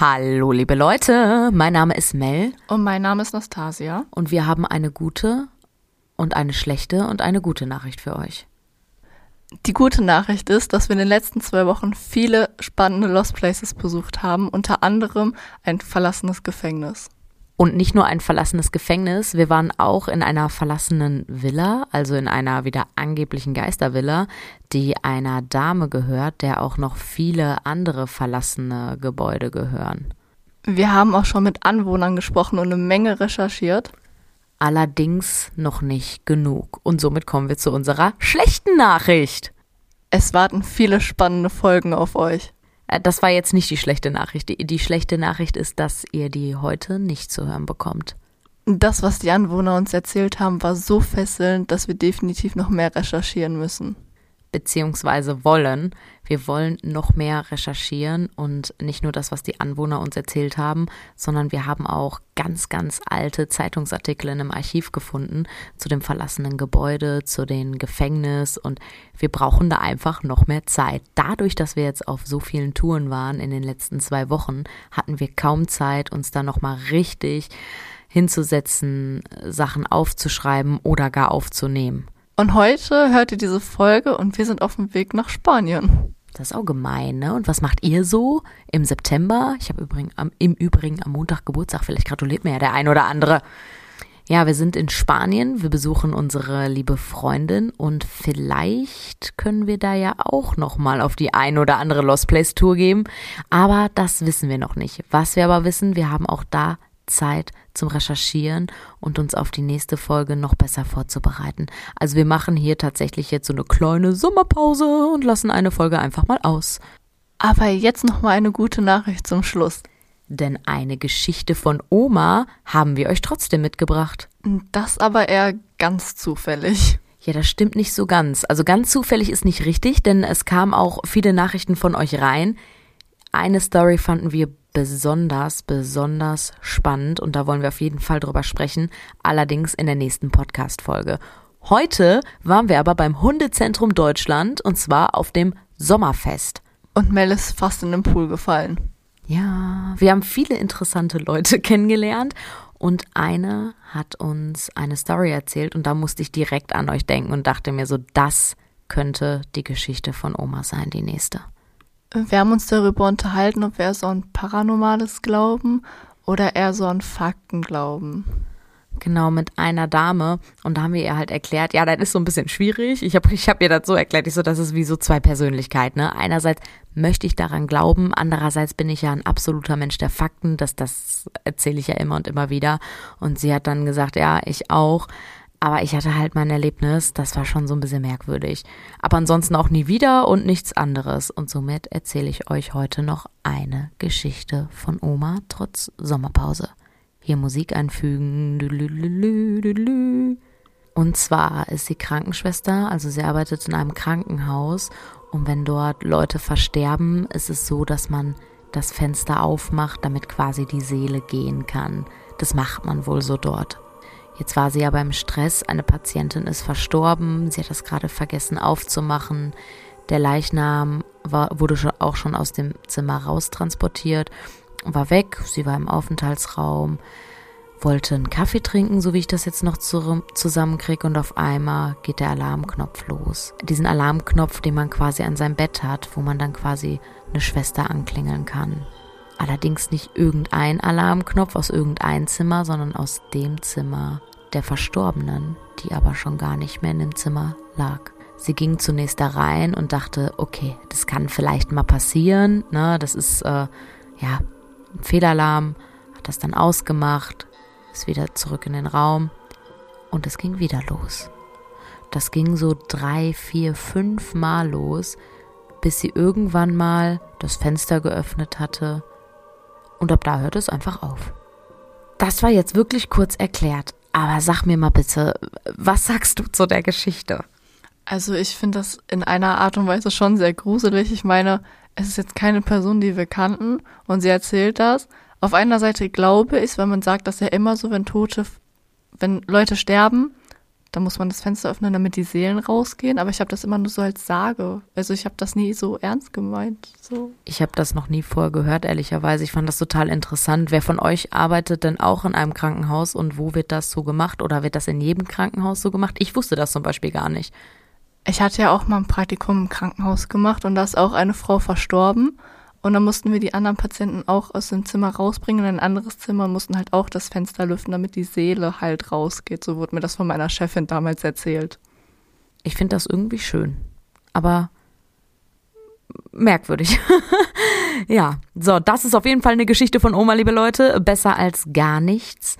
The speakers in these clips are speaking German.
Hallo, liebe Leute. Mein Name ist Mel. Und mein Name ist Nastasia. Und wir haben eine gute und eine schlechte und eine gute Nachricht für euch. Die gute Nachricht ist, dass wir in den letzten zwei Wochen viele spannende Lost Places besucht haben, unter anderem ein verlassenes Gefängnis. Und nicht nur ein verlassenes Gefängnis, wir waren auch in einer verlassenen Villa, also in einer wieder angeblichen Geistervilla, die einer Dame gehört, der auch noch viele andere verlassene Gebäude gehören. Wir haben auch schon mit Anwohnern gesprochen und eine Menge recherchiert. Allerdings noch nicht genug. Und somit kommen wir zu unserer schlechten Nachricht. Es warten viele spannende Folgen auf euch. Äh, das war jetzt nicht die schlechte Nachricht. Die, die schlechte Nachricht ist, dass ihr die heute nicht zu hören bekommt. Das, was die Anwohner uns erzählt haben, war so fesselnd, dass wir definitiv noch mehr recherchieren müssen beziehungsweise wollen. Wir wollen noch mehr recherchieren und nicht nur das, was die Anwohner uns erzählt haben, sondern wir haben auch ganz, ganz alte Zeitungsartikel in einem Archiv gefunden zu dem verlassenen Gebäude, zu den Gefängnis und wir brauchen da einfach noch mehr Zeit. Dadurch, dass wir jetzt auf so vielen Touren waren in den letzten zwei Wochen, hatten wir kaum Zeit, uns da nochmal richtig hinzusetzen, Sachen aufzuschreiben oder gar aufzunehmen. Und heute hört ihr diese Folge und wir sind auf dem Weg nach Spanien. Das ist auch gemein, ne? Und was macht ihr so im September? Ich habe übrigens am, im Übrigen am Montag Geburtstag, vielleicht gratuliert mir ja der ein oder andere. Ja, wir sind in Spanien, wir besuchen unsere liebe Freundin und vielleicht können wir da ja auch noch mal auf die ein oder andere Lost Place Tour geben, aber das wissen wir noch nicht. Was wir aber wissen, wir haben auch da Zeit zum Recherchieren und uns auf die nächste Folge noch besser vorzubereiten. Also wir machen hier tatsächlich jetzt so eine kleine Sommerpause und lassen eine Folge einfach mal aus. Aber jetzt noch mal eine gute Nachricht zum Schluss. Denn eine Geschichte von Oma haben wir euch trotzdem mitgebracht. Das aber eher ganz zufällig. Ja, das stimmt nicht so ganz. Also ganz zufällig ist nicht richtig, denn es kamen auch viele Nachrichten von euch rein. Eine Story fanden wir besonders, besonders spannend und da wollen wir auf jeden Fall drüber sprechen, allerdings in der nächsten Podcast-Folge. Heute waren wir aber beim Hundezentrum Deutschland und zwar auf dem Sommerfest. Und Mel ist fast in den Pool gefallen. Ja, wir haben viele interessante Leute kennengelernt und eine hat uns eine Story erzählt und da musste ich direkt an euch denken und dachte mir so, das könnte die Geschichte von Oma sein, die nächste. Wir haben uns darüber unterhalten, ob wir so ein paranormales Glauben oder eher so ein Fakten glauben. Genau, mit einer Dame. Und da haben wir ihr halt erklärt, ja, das ist so ein bisschen schwierig. Ich habe ich hab ihr das so erklärt, ich so, das ist wie so zwei Persönlichkeiten. Ne? Einerseits möchte ich daran glauben, andererseits bin ich ja ein absoluter Mensch der Fakten. Das, das erzähle ich ja immer und immer wieder. Und sie hat dann gesagt, ja, ich auch. Aber ich hatte halt mein Erlebnis, das war schon so ein bisschen merkwürdig. Aber ansonsten auch nie wieder und nichts anderes. Und somit erzähle ich euch heute noch eine Geschichte von Oma trotz Sommerpause. Hier Musik einfügen. Und zwar ist sie Krankenschwester, also sie arbeitet in einem Krankenhaus. Und wenn dort Leute versterben, ist es so, dass man das Fenster aufmacht, damit quasi die Seele gehen kann. Das macht man wohl so dort. Jetzt war sie aber im Stress, eine Patientin ist verstorben, sie hat das gerade vergessen aufzumachen. Der Leichnam war, wurde auch schon aus dem Zimmer raustransportiert war weg. Sie war im Aufenthaltsraum, wollte einen Kaffee trinken, so wie ich das jetzt noch zusammenkriege, und auf einmal geht der Alarmknopf los. Diesen Alarmknopf, den man quasi an seinem Bett hat, wo man dann quasi eine Schwester anklingeln kann. Allerdings nicht irgendein Alarmknopf aus irgendeinem Zimmer, sondern aus dem Zimmer, der Verstorbenen, die aber schon gar nicht mehr in dem Zimmer lag. Sie ging zunächst da rein und dachte, okay, das kann vielleicht mal passieren, ne? Das ist äh, ja ein Fehlalarm, hat das dann ausgemacht, ist wieder zurück in den Raum und es ging wieder los. Das ging so drei, vier, fünf Mal los, bis sie irgendwann mal das Fenster geöffnet hatte und ab da hört es einfach auf. Das war jetzt wirklich kurz erklärt. Aber sag mir mal bitte, was sagst du zu der Geschichte? Also ich finde das in einer Art und Weise schon sehr gruselig. Ich meine, es ist jetzt keine Person, die wir kannten und sie erzählt das. Auf einer Seite glaube ich, wenn man sagt, dass ja immer so, wenn Tote, wenn Leute sterben, da muss man das Fenster öffnen, damit die Seelen rausgehen. Aber ich habe das immer nur so als Sage. Also ich habe das nie so ernst gemeint. So. Ich habe das noch nie vorher gehört, ehrlicherweise. Ich fand das total interessant. Wer von euch arbeitet denn auch in einem Krankenhaus und wo wird das so gemacht? Oder wird das in jedem Krankenhaus so gemacht? Ich wusste das zum Beispiel gar nicht. Ich hatte ja auch mal ein Praktikum im Krankenhaus gemacht und da ist auch eine Frau verstorben. Und dann mussten wir die anderen Patienten auch aus dem Zimmer rausbringen in ein anderes Zimmer und mussten halt auch das Fenster lüften, damit die Seele halt rausgeht. So wurde mir das von meiner Chefin damals erzählt. Ich finde das irgendwie schön. Aber merkwürdig. ja, so, das ist auf jeden Fall eine Geschichte von Oma, liebe Leute. Besser als gar nichts.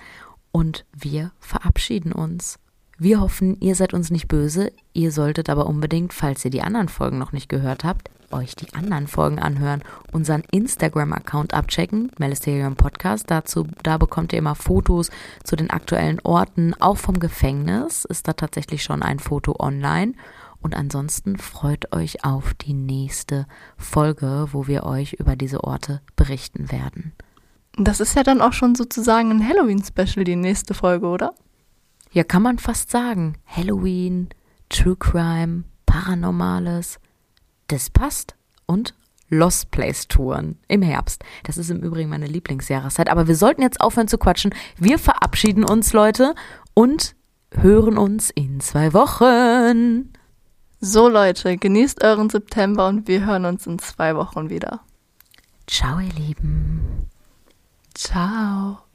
Und wir verabschieden uns. Wir hoffen, ihr seid uns nicht böse. Ihr solltet aber unbedingt, falls ihr die anderen Folgen noch nicht gehört habt, euch die anderen Folgen anhören, unseren Instagram-Account abchecken, Melisterium Podcast. Dazu, da bekommt ihr immer Fotos zu den aktuellen Orten. Auch vom Gefängnis ist da tatsächlich schon ein Foto online. Und ansonsten freut euch auf die nächste Folge, wo wir euch über diese Orte berichten werden. Das ist ja dann auch schon sozusagen ein Halloween-Special, die nächste Folge, oder? Ja, kann man fast sagen. Halloween, True Crime, Paranormales das passt. Und Lost Place Touren im Herbst. Das ist im Übrigen meine Lieblingsjahreszeit. Aber wir sollten jetzt aufhören zu quatschen. Wir verabschieden uns, Leute, und hören uns in zwei Wochen. So, Leute, genießt euren September und wir hören uns in zwei Wochen wieder. Ciao, ihr Lieben. Ciao.